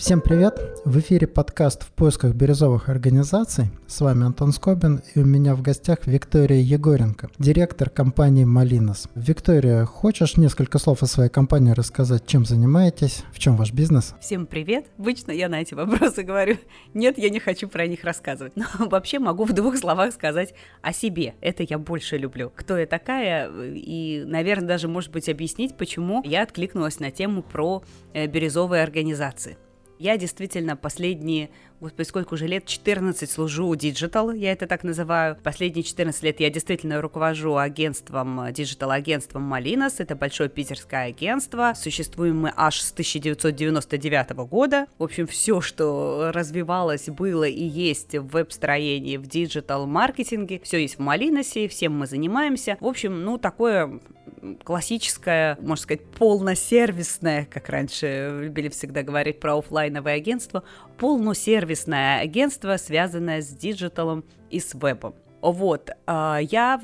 Всем привет! В эфире подкаст «В поисках бирюзовых организаций». С вами Антон Скобин и у меня в гостях Виктория Егоренко, директор компании «Малинос». Виктория, хочешь несколько слов о своей компании рассказать, чем занимаетесь, в чем ваш бизнес? Всем привет! Обычно я на эти вопросы говорю, нет, я не хочу про них рассказывать. Но вообще могу в двух словах сказать о себе. Это я больше люблю. Кто я такая и, наверное, даже, может быть, объяснить, почему я откликнулась на тему про э, бирюзовые организации. Я действительно последние господи, сколько уже лет, 14 служу digital, я это так называю. Последние 14 лет я действительно руковожу агентством, digital-агентством Малинос, это большое питерское агентство. Существуем мы аж с 1999 года. В общем, все, что развивалось, было и есть в веб-строении, в digital-маркетинге, все есть в Малиносе, всем мы занимаемся. В общем, ну, такое классическое, можно сказать, полносервисное, как раньше любили всегда говорить про офлайновое агентство, полносервисное агентство, связанное с диджиталом и с вебом. Вот, а, я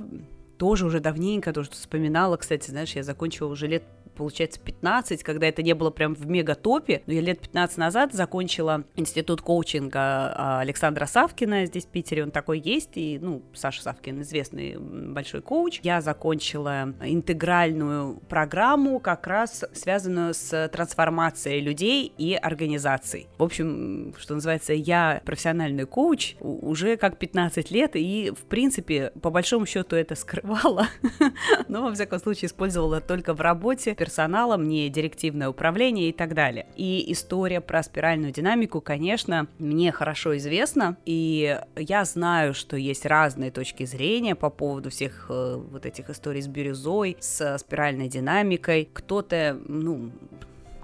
тоже уже давненько тоже вспоминала, кстати, знаешь, я закончила уже лет получается, 15, когда это не было прям в мегатопе. Но я лет 15 назад закончила институт коучинга а, Александра Савкина здесь в Питере, он такой есть, и, ну, Саша Савкин известный большой коуч. Я закончила интегральную программу, как раз связанную с трансформацией людей и организаций. В общем, что называется, я профессиональный коуч уже как 15 лет, и, в принципе, по большому счету это скрывала, но, во всяком случае, использовала только в работе персоналом, не директивное управление и так далее. И история про спиральную динамику, конечно, мне хорошо известна, и я знаю, что есть разные точки зрения по поводу всех э, вот этих историй с бирюзой, с спиральной динамикой. Кто-то, ну,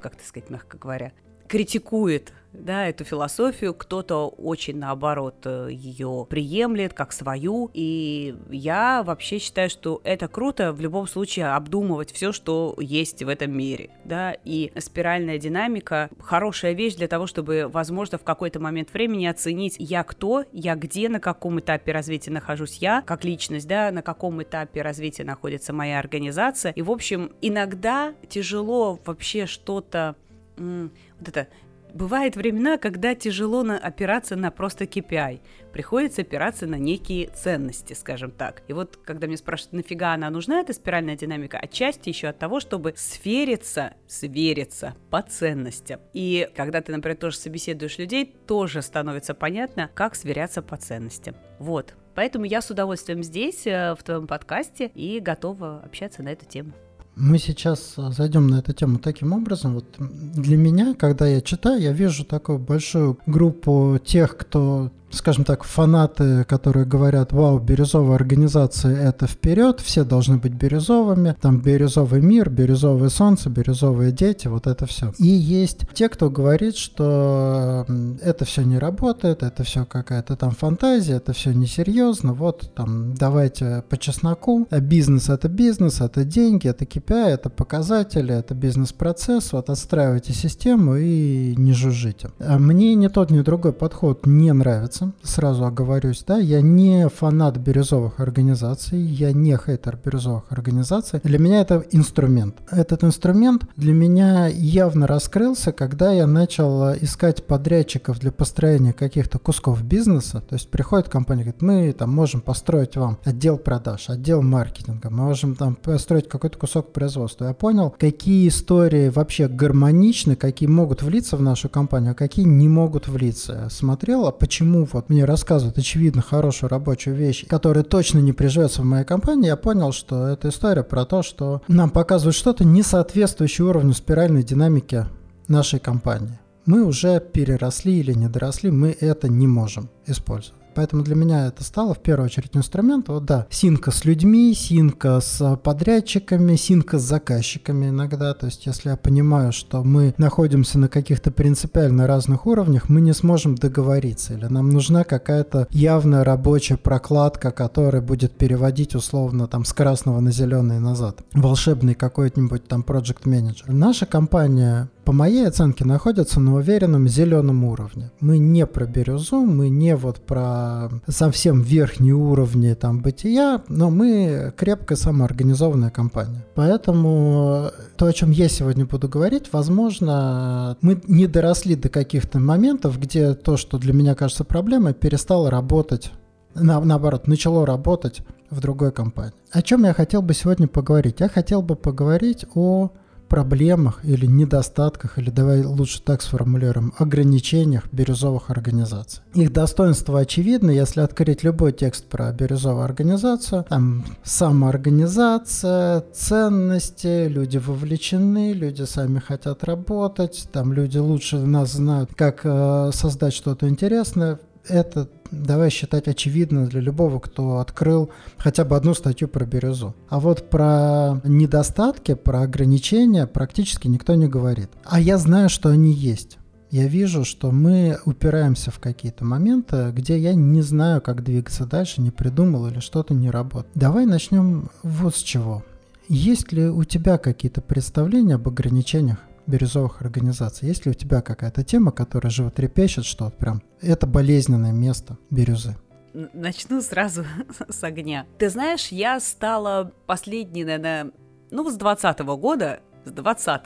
как так сказать, мягко говоря, критикует да, эту философию, кто-то очень, наоборот, э, ее приемлет как свою, и я вообще считаю, что это круто в любом случае обдумывать все, что есть в этом мире, да, и спиральная динамика — хорошая вещь для того, чтобы, возможно, в какой-то момент времени оценить, я кто, я где, на каком этапе развития нахожусь я, как личность, да, на каком этапе развития находится моя организация, и, в общем, иногда тяжело вообще что-то вот это Бывают времена, когда тяжело на опираться на просто KPI. Приходится опираться на некие ценности, скажем так. И вот, когда меня спрашивают, нафига она нужна, эта спиральная динамика, отчасти еще от того, чтобы свериться, свериться по ценностям. И когда ты, например, тоже собеседуешь людей, тоже становится понятно, как сверяться по ценностям. Вот. Поэтому я с удовольствием здесь, э, в твоем подкасте, и готова общаться на эту тему. Мы сейчас э, зайдем на эту тему таким образом. Вот для меня, когда я читаю, я вижу такую большую группу тех, кто скажем так, фанаты, которые говорят, вау, бирюзовая организация — это вперед, все должны быть бирюзовыми, там бирюзовый мир, бирюзовое солнце, бирюзовые дети, вот это все. И есть те, кто говорит, что это все не работает, это все какая-то там фантазия, это все несерьезно, вот там давайте по чесноку, бизнес — это бизнес, это деньги, это KPI, это показатели, это бизнес-процесс, вот отстраивайте систему и не жужжите. А мне ни тот, ни другой подход не нравится, нравится, сразу оговорюсь, да, я не фанат бирюзовых организаций, я не хейтер бирюзовых организаций. Для меня это инструмент. Этот инструмент для меня явно раскрылся, когда я начал искать подрядчиков для построения каких-то кусков бизнеса. То есть приходит компания, говорит, мы там можем построить вам отдел продаж, отдел маркетинга, мы можем там построить какой-то кусок производства. Я понял, какие истории вообще гармоничны, какие могут влиться в нашу компанию, а какие не могут влиться. Я смотрел, а почему вот мне рассказывают очевидно хорошую рабочую вещь, которая точно не приживется в моей компании, я понял, что эта история про то, что нам показывают что-то не соответствующее уровню спиральной динамики нашей компании. Мы уже переросли или не доросли, мы это не можем использовать. Поэтому для меня это стало в первую очередь инструмент. Вот да, синка с людьми, синка с подрядчиками, синка с заказчиками иногда. То есть если я понимаю, что мы находимся на каких-то принципиально разных уровнях, мы не сможем договориться. Или нам нужна какая-то явная рабочая прокладка, которая будет переводить условно там с красного на зеленый назад. Волшебный какой-нибудь там проект менеджер. Наша компания по моей оценке, находятся на уверенном зеленом уровне. Мы не про бирюзу, мы не вот про совсем верхние уровни там бытия, но мы крепкая самоорганизованная компания. Поэтому то, о чем я сегодня буду говорить, возможно, мы не доросли до каких-то моментов, где то, что для меня кажется проблемой, перестало работать на, наоборот, начало работать в другой компании. О чем я хотел бы сегодня поговорить? Я хотел бы поговорить о проблемах или недостатках, или давай лучше так сформулируем, ограничениях бирюзовых организаций. Их достоинство очевидно, если открыть любой текст про бирюзовую организацию, там самоорганизация, ценности, люди вовлечены, люди сами хотят работать, там люди лучше нас знают, как э, создать что-то интересное. Это давай считать очевидно для любого, кто открыл хотя бы одну статью про бирюзу. А вот про недостатки, про ограничения практически никто не говорит. А я знаю, что они есть. Я вижу, что мы упираемся в какие-то моменты, где я не знаю, как двигаться дальше, не придумал или что-то не работает. Давай начнем вот с чего. Есть ли у тебя какие-то представления об ограничениях бирюзовых организаций. Есть ли у тебя какая-то тема, которая животрепещет, что прям это болезненное место бирюзы? Начну сразу с огня. Ты знаешь, я стала последней, наверное, ну, с 20 года, с 20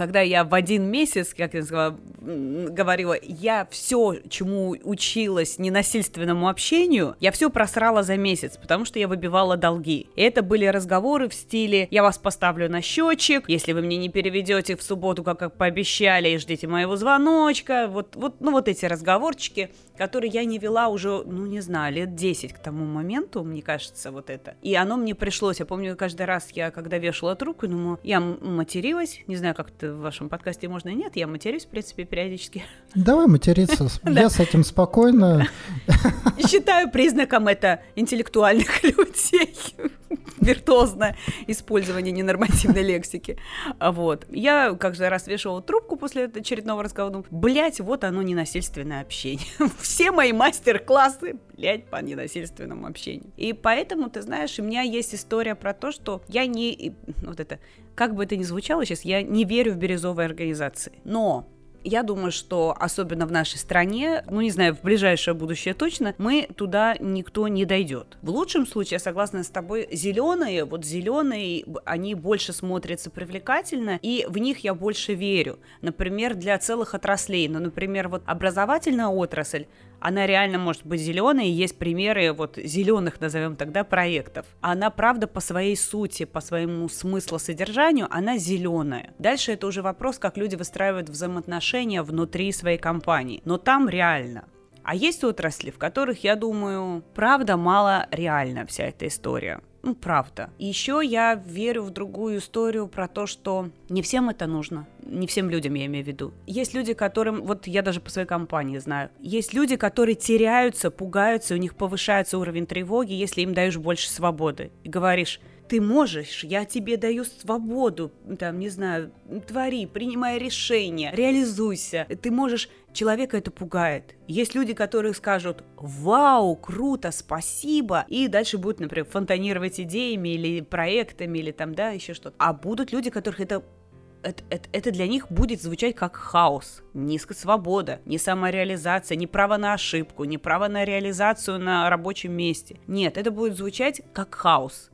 когда я в один месяц, как я сказала, говорила, я все, чему училась ненасильственному общению, я все просрала за месяц, потому что я выбивала долги. И это были разговоры в стиле «я вас поставлю на счетчик, если вы мне не переведете в субботу, как пообещали, и ждите моего звоночка». Вот, вот, ну, вот эти разговорчики, которые я не вела уже, ну, не знаю, лет 10 к тому моменту, мне кажется, вот это. И оно мне пришлось. Я помню, каждый раз я, когда вешала трубку, думаю, я материлась, не знаю, как это в вашем подкасте можно и нет, я матерюсь, в принципе, периодически. Давай материться, я с этим спокойно. Считаю признаком это интеллектуальных людей виртуозное использование ненормативной лексики. Вот. Я как же раз вешала трубку после очередного разговора, думаю, блядь, вот оно ненасильственное общение. Все мои мастер-классы, блядь, по ненасильственному общению. И поэтому, ты знаешь, у меня есть история про то, что я не... Вот это... Как бы это ни звучало сейчас, я не верю в бирюзовые организации. Но я думаю, что особенно в нашей стране, ну не знаю, в ближайшее будущее точно, мы туда никто не дойдет. В лучшем случае, я согласна с тобой, зеленые, вот зеленые, они больше смотрятся привлекательно, и в них я больше верю. Например, для целых отраслей. Ну, например, вот образовательная отрасль, она реально может быть зеленой, и есть примеры вот зеленых, назовем тогда, проектов. Она, правда, по своей сути, по своему смыслу, содержанию, она зеленая. Дальше это уже вопрос, как люди выстраивают взаимоотношения внутри своей компании. Но там реально. А есть отрасли, в которых, я думаю, правда мало реально вся эта история. Ну, правда. Еще я верю в другую историю про то, что не всем это нужно. Не всем людям, я имею в виду. Есть люди, которым, вот я даже по своей компании знаю, есть люди, которые теряются, пугаются, у них повышается уровень тревоги, если им даешь больше свободы. И говоришь, ты можешь, я тебе даю свободу, там, не знаю, твори, принимай решения, реализуйся. Ты можешь, человека это пугает. Есть люди, которые скажут, вау, круто, спасибо, и дальше будут, например, фонтанировать идеями или проектами, или там, да, еще что-то. А будут люди, которых это это, это, это для них будет звучать как хаос, низкая свобода, не самореализация, не право на ошибку, не право на реализацию на рабочем месте. Нет, это будет звучать как хаос.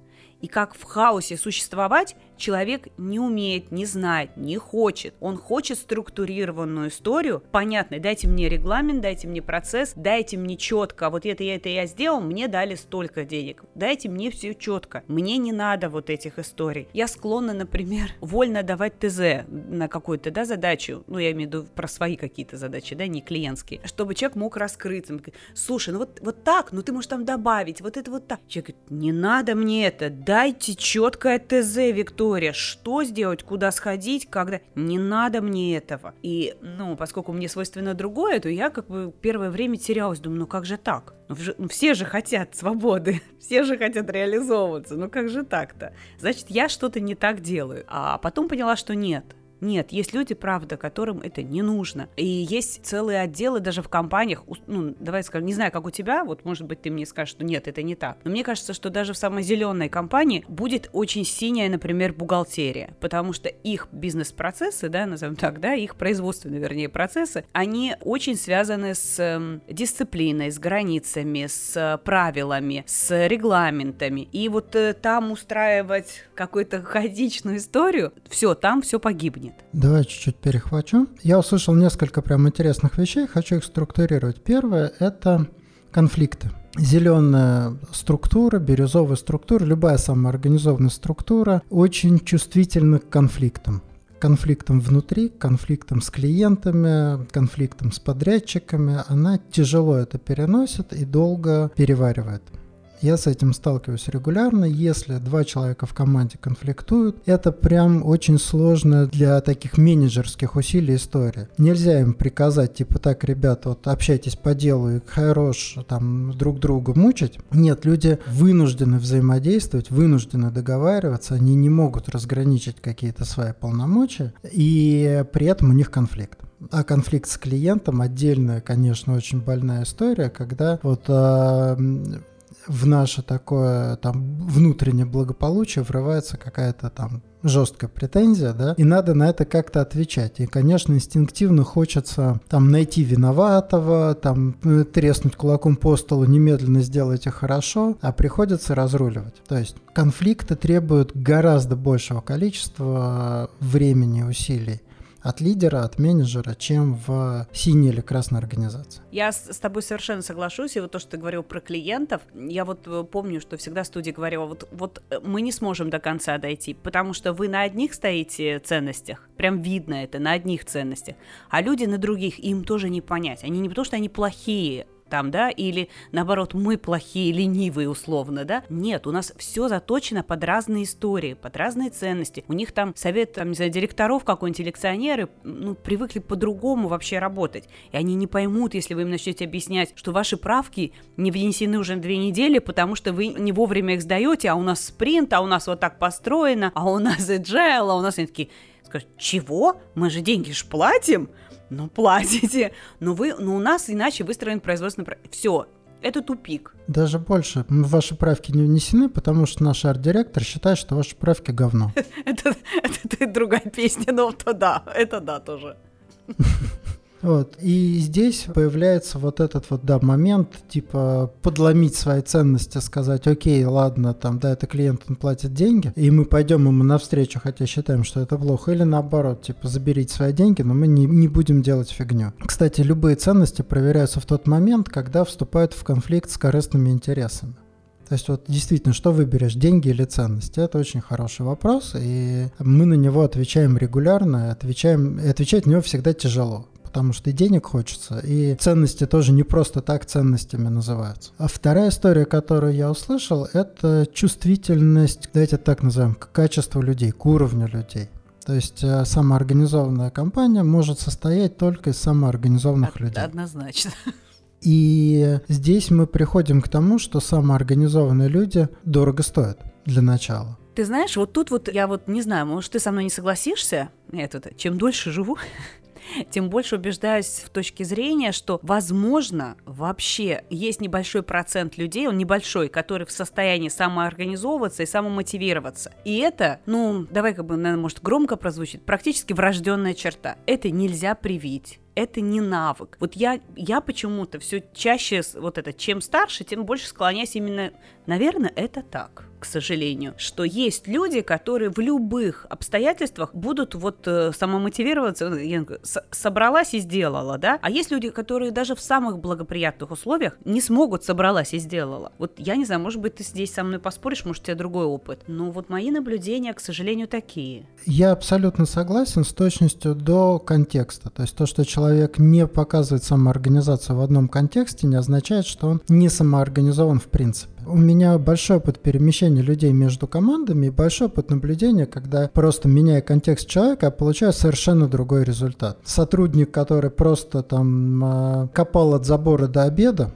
И как в хаосе существовать, человек не умеет, не знает, не хочет. Он хочет структурированную историю, понятно, дайте мне регламент, дайте мне процесс, дайте мне четко, вот это я это я сделал, мне дали столько денег. Дайте мне все четко. Мне не надо вот этих историй. Я склонна, например, вольно давать ТЗ на какую-то да, задачу, ну, я имею в виду про свои какие-то задачи, да, не клиентские, чтобы человек мог раскрыться. Слушай, ну вот, вот так, ну ты можешь там добавить, вот это вот так. Человек говорит, не надо мне это, дайте четкое ТЗ, Виктория история, что сделать, куда сходить, когда... Не надо мне этого. И, ну, поскольку мне свойственно другое, то я как бы первое время терялась, думаю, ну как же так? Ну, ну все же хотят свободы, все же хотят реализовываться, ну как же так-то? Значит, я что-то не так делаю. А потом поняла, что нет, Нет, есть люди, правда, которым это не нужно. И есть целые отделы даже в компаниях, ну, давай скажем, не знаю, как у тебя, вот, может быть, ты мне скажешь, что нет, это не так. Но мне кажется, что даже в самой зеленой компании будет очень синяя, например, бухгалтерия, потому что их бизнес-процессы, да, назовем так, да, их производственные, вернее, процессы, они очень связаны с э, дисциплиной, с границами, с правилами, с регламентами. И вот э, там устраивать какую-то хаотичную историю, все, там все погибнет. Давай чуть-чуть перехвачу. Я услышал несколько прям интересных вещей, хочу их структурировать. Первое – это конфликты. Зеленая структура, бирюзовая структура, любая самоорганизованная структура очень чувствительна к конфликтам конфликтам внутри, конфликтам с клиентами, конфликтам с подрядчиками, она тяжело это переносит и долго переваривает. Я с этим сталкиваюсь регулярно. Если два человека в команде конфликтуют, это прям очень сложно для таких менеджерских усилий история. Нельзя им приказать, типа, так, ребята, вот общайтесь по делу и хорош там друг друга мучить. Нет, люди вынуждены взаимодействовать, вынуждены договариваться, они не могут разграничить какие-то свои полномочия, и при этом у них конфликт. А конфликт с клиентом отдельная, конечно, очень больная история, когда вот э, в наше такое там внутреннее благополучие врывается какая-то там жесткая претензия, да, и надо на это как-то отвечать. И, конечно, инстинктивно хочется там найти виноватого, там э, треснуть кулаком по столу, немедленно сделайте хорошо, а приходится разруливать. То есть конфликты требуют гораздо большего количества времени и усилий от лидера, от менеджера, чем в синей или красной организации. Я с, тобой совершенно соглашусь, и вот то, что ты говорил про клиентов, я вот э, помню, что всегда студия говорила, вот, вот э, мы не сможем до конца дойти, потому что вы на одних стоите ценностях, прям видно это, на одних ценностях, а люди на других, им тоже не понять. Они не потому, что они плохие, там, да, или наоборот, мы плохие, ленивые условно, да. Нет, у нас все заточено под разные истории, под разные ценности. У них там совет, там, не знаю, директоров какой-нибудь, лекционеры, ну, привыкли по-другому вообще работать. И они не поймут, если вы им начнете объяснять, что ваши правки не внесены уже две недели, потому что вы не вовремя их сдаете, а у нас спринт, а у нас вот так построено, а у нас agile, а у нас они такие, скажут, чего? Мы же деньги ж платим? Ну, платите. Но вы, но у нас иначе выстроен производственный... Все, это тупик. Даже больше. Ваши правки не внесены, потому что наш арт-директор считает, что ваши правки говно. это, другая песня, но то да, это да тоже. Вот. И здесь появляется вот этот вот, да, момент, типа, подломить свои ценности, сказать, окей, ладно, там, да, это клиент, он платит деньги, и мы пойдем ему навстречу, хотя считаем, что это плохо, или наоборот, типа, заберите свои деньги, но мы не, не будем делать фигню. Кстати, любые ценности проверяются в тот момент, когда вступают в конфликт с корыстными интересами. То есть вот действительно, что выберешь, деньги или ценности? Это очень хороший вопрос, и мы на него отвечаем регулярно, отвечаем, и отвечать на него всегда тяжело потому что и денег хочется, и ценности тоже не просто так ценностями называются. А вторая история, которую я услышал, это чувствительность, давайте так назовем, к качеству людей, к уровню людей. То есть э, самоорганизованная компания может состоять только из самоорганизованных Од- людей. Однозначно. И здесь мы приходим к тому, что самоорганизованные люди дорого стоят для начала. Ты знаешь, вот тут вот я вот не знаю, может, ты со мной не согласишься? Я тут чем дольше живу, тем больше убеждаюсь в точке зрения, что, возможно, вообще есть небольшой процент людей, он небольшой, который в состоянии самоорганизовываться и самомотивироваться. И это, ну, давай как бы, наверное, может, громко прозвучит, практически врожденная черта. Это нельзя привить это не навык. Вот я, я почему-то все чаще, вот это, чем старше, тем больше склоняюсь именно, наверное, это так к сожалению, что есть люди, которые в любых обстоятельствах будут вот э, самомотивироваться, я собралась и сделала, да, а есть люди, которые даже в самых благоприятных условиях не смогут собралась и сделала. Вот я не знаю, может быть, ты здесь со мной поспоришь, может, у тебя другой опыт, но вот мои наблюдения, к сожалению, такие. Я абсолютно согласен с точностью до контекста, то есть то, что человек не показывает самоорганизацию в одном контексте, не означает, что он не самоорганизован в принципе. У меня большой опыт перемещения людей между командами и большой опыт наблюдения, когда просто меняя контекст человека, я получаю совершенно другой результат. Сотрудник, который просто там а, копал от забора до обеда,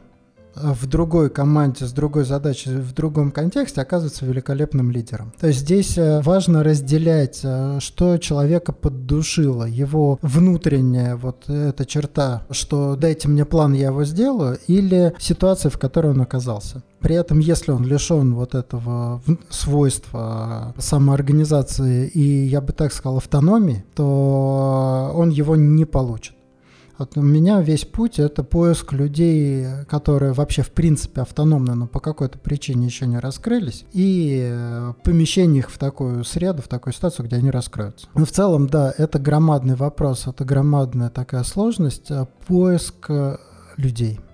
в другой команде, с другой задачей, в другом контексте оказывается великолепным лидером. То есть здесь э, важно разделять, э, что человека поддушило, его внутренняя вот эта черта, что дайте мне план, я его сделаю, или ситуация, в которой он оказался. При этом, если он лишен вот этого свойства самоорганизации и, я бы так сказал, автономии, то он его не получит. Вот у меня весь путь – это поиск людей, которые вообще в принципе автономны, но по какой-то причине еще не раскрылись, и э, помещение их в такую среду, в такую ситуацию, где они раскроются. Но в целом, да, это громадный вопрос, это громадная такая сложность, э, поиск э, людей –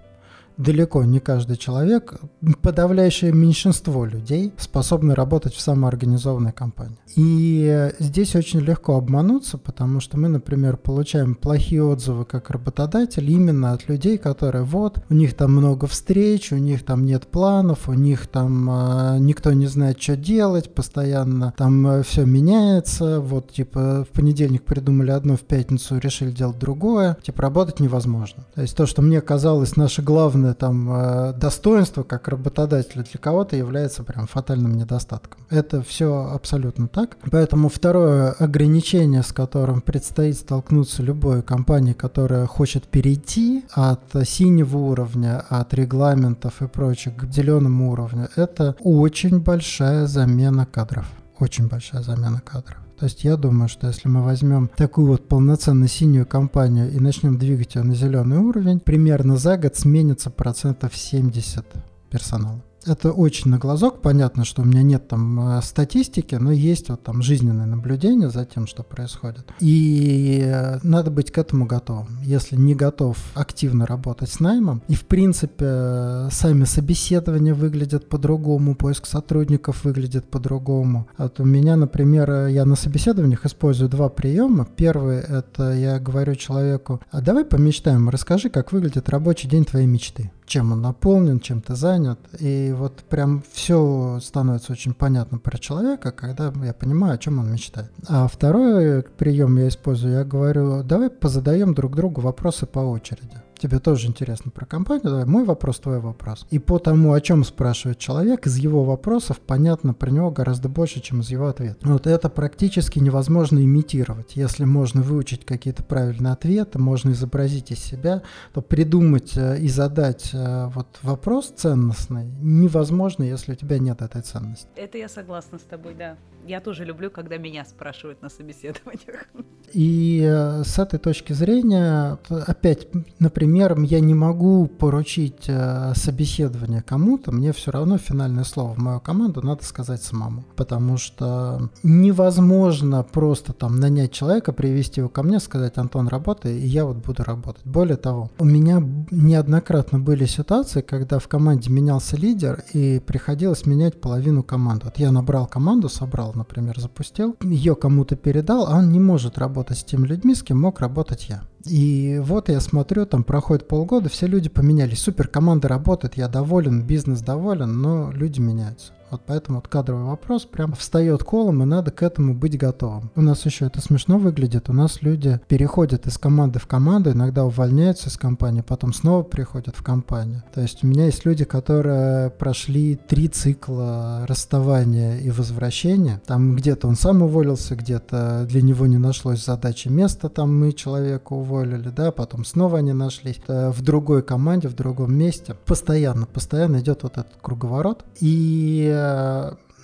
далеко не каждый человек, подавляющее меньшинство людей способны работать в самоорганизованной компании. И здесь очень легко обмануться, потому что мы, например, получаем плохие отзывы как работодатель именно от людей, которые вот, у них там много встреч, у них там нет планов, у них там э, никто не знает, что делать, постоянно там э, все меняется, вот типа в понедельник придумали одно, в пятницу решили делать другое, типа работать невозможно. То есть то, что мне казалось наше главное главное там э, достоинство как работодателя для кого-то является прям фатальным недостатком. Это все абсолютно так. Поэтому второе ограничение, с которым предстоит столкнуться любой компании, которая хочет перейти от синего уровня, от регламентов и прочих к зеленому уровню, это очень большая замена кадров. Очень большая замена кадров. То есть я думаю, что если мы возьмем такую вот полноценную синюю компанию и начнем двигать ее на зеленый уровень, примерно за год сменится процентов 70 персонала это очень на глазок. Понятно, что у меня нет там э, статистики, но есть вот там жизненное наблюдение за тем, что происходит. И э, надо быть к этому готовым. Если не готов активно работать с наймом, и в принципе сами собеседования выглядят по-другому, поиск сотрудников выглядит по-другому. Вот у меня, например, я на собеседованиях использую два приема. Первый — это я говорю человеку, а давай помечтаем, расскажи, как выглядит рабочий день твоей мечты чем он наполнен, чем ты занят. И вот прям все становится очень понятно про человека, когда я понимаю, о чем он мечтает. А второй прием я использую, я говорю, давай позадаем друг другу вопросы по очереди тебе тоже интересно про компанию, давай мой вопрос, твой вопрос. И по тому, о чем спрашивает человек, из его вопросов понятно про него гораздо больше, чем из его ответа. Вот это практически невозможно имитировать. Если можно выучить какие-то правильные ответы, можно изобразить из себя, то придумать э, и задать э, вот вопрос ценностный невозможно, если у тебя нет этой ценности. Это я согласна с тобой, да. Я тоже люблю, когда меня спрашивают на собеседованиях. И э, с этой точки зрения, опять, например, я не могу поручить э, собеседование кому-то, мне все равно финальное слово в мою команду надо сказать самому. Потому что невозможно просто там нанять человека, привести его ко мне, сказать, Антон, работай, и я вот буду работать. Более того, у меня неоднократно были ситуации, когда в команде менялся лидер, и приходилось менять половину команды. Вот я набрал команду, собрал например, запустил, ее кому-то передал, а он не может работать с теми людьми, с кем мог работать я. И вот я смотрю, там проходит полгода, все люди поменялись. Супер, команда работает, я доволен, бизнес доволен, но люди меняются. Вот поэтому вот кадровый вопрос прям встает колом, и надо к этому быть готовым. У нас еще это смешно выглядит. У нас люди переходят из команды в команду, иногда увольняются из компании, потом снова приходят в компанию. То есть у меня есть люди, которые прошли три цикла расставания и возвращения. Там где-то он сам уволился, где-то для него не нашлось задачи места, там мы человека уволили, да, потом снова они нашлись в другой команде, в другом месте. Постоянно, постоянно идет вот этот круговорот. И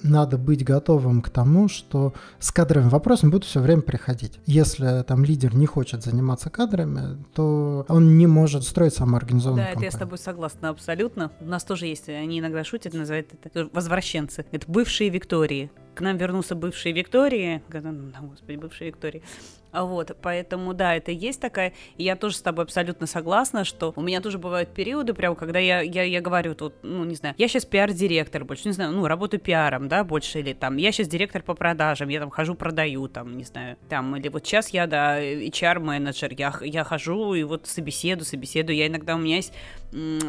надо быть готовым к тому, что с кадровыми вопросами будут все время приходить. Если там лидер не хочет заниматься кадрами, то он не может строить самоорганизованную Да, компанию. это я с тобой согласна абсолютно. У нас тоже есть, они иногда шутят, называют это возвращенцы. Это бывшие Виктории. К нам вернулся бывший Виктории, господи, бывший Виктории, вот, поэтому, да, это есть такая, и я тоже с тобой абсолютно согласна, что у меня тоже бывают периоды, прям, когда я, я, я говорю тут, ну, не знаю, я сейчас пиар-директор больше, не знаю, ну, работаю пиаром, да, больше, или там, я сейчас директор по продажам, я там хожу, продаю, там, не знаю, там, или вот сейчас я, да, HR-менеджер, я, я хожу и вот собеседую, собеседую, я иногда, у меня есть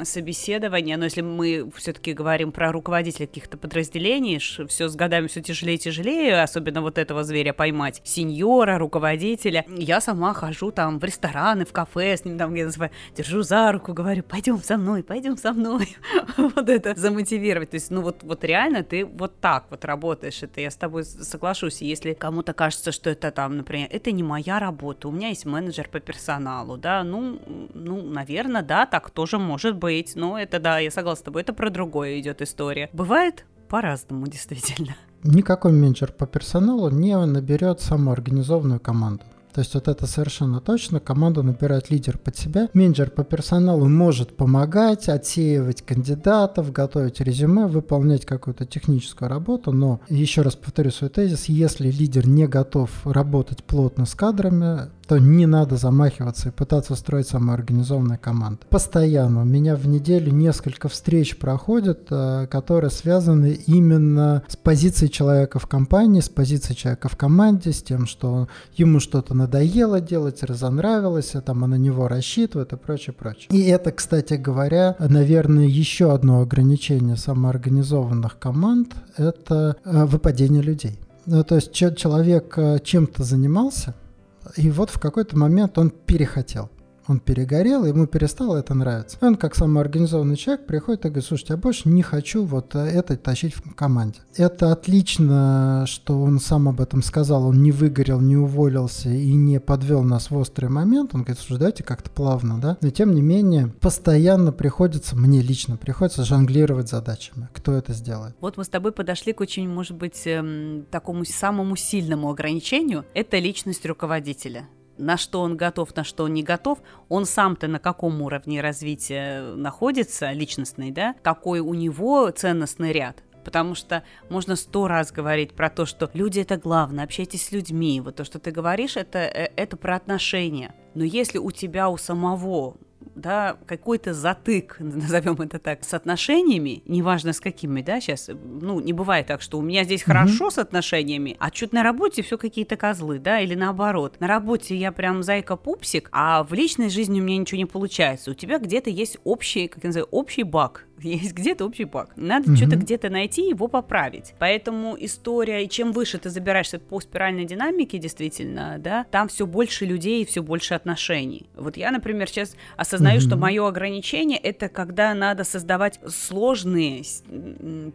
собеседование, но если мы все-таки говорим про руководителей каких-то подразделений, все с годами все тяжелее и тяжелее, особенно вот этого зверя поймать, сеньора, руководителя, руководителя. Я сама хожу там в рестораны, в кафе, с ним там где-то держу за руку, говорю, пойдем со мной, пойдем со мной. вот это замотивировать. То есть, ну вот, вот реально ты вот так вот работаешь. Это я с тобой соглашусь. Если кому-то кажется, что это там, например, это не моя работа, у меня есть менеджер по персоналу, да, ну, ну, наверное, да, так тоже может быть. Но это, да, я согласна с тобой, это про другое идет история. Бывает по-разному, действительно. Никакой менеджер по персоналу не наберет самоорганизованную команду. То есть вот это совершенно точно. Команда набирает лидер под себя. Менеджер по персоналу может помогать, отсеивать кандидатов, готовить резюме, выполнять какую-то техническую работу. Но еще раз повторю свой тезис. Если лидер не готов работать плотно с кадрами, то не надо замахиваться и пытаться строить самоорганизованную команду. Постоянно у меня в неделю несколько встреч проходят, э, которые связаны именно с позицией человека в компании, с позицией человека в команде, с тем, что ему что-то надоело делать, разонравилось, а там, на него рассчитывают и прочее, прочее. И это, кстати говоря, наверное, еще одно ограничение самоорганизованных команд – это э, выпадение людей. Ну, то есть человек чем-то занимался, и вот в какой-то момент он перехотел он перегорел, ему перестало это нравиться. он, как самоорганизованный человек, приходит и говорит, слушайте, я больше не хочу вот это тащить в команде. Это отлично, что он сам об этом сказал, он не выгорел, не уволился и не подвел нас в острый момент. Он говорит, слушай, давайте как-то плавно, да. Но тем не менее, постоянно приходится, мне лично приходится жонглировать задачами. Кто это сделает? Вот мы с тобой подошли к очень, может быть, эм, такому самому сильному ограничению. Это личность руководителя на что он готов, на что он не готов, он сам-то на каком уровне развития находится, личностный, да, какой у него ценностный ряд. Потому что можно сто раз говорить про то, что люди это главное, общайтесь с людьми. Вот то, что ты говоришь, это, э, это про отношения. Но если у тебя у самого да, какой-то затык, назовем это так, с отношениями, неважно с какими, да, сейчас, ну, не бывает так, что у меня здесь mm-hmm. хорошо с отношениями, а что-то на работе все какие-то козлы, да, или наоборот. На работе я прям зайка-пупсик, а в личной жизни у меня ничего не получается. У тебя где-то есть общий, как я называю, общий баг, есть где-то общий баг. Надо mm-hmm. что-то где-то найти, его поправить. Поэтому история, и чем выше ты забираешься по спиральной динамике, действительно, да, там все больше людей и все больше отношений. Вот я, например, сейчас осознаю, mm-hmm. что мое ограничение это когда надо создавать сложные,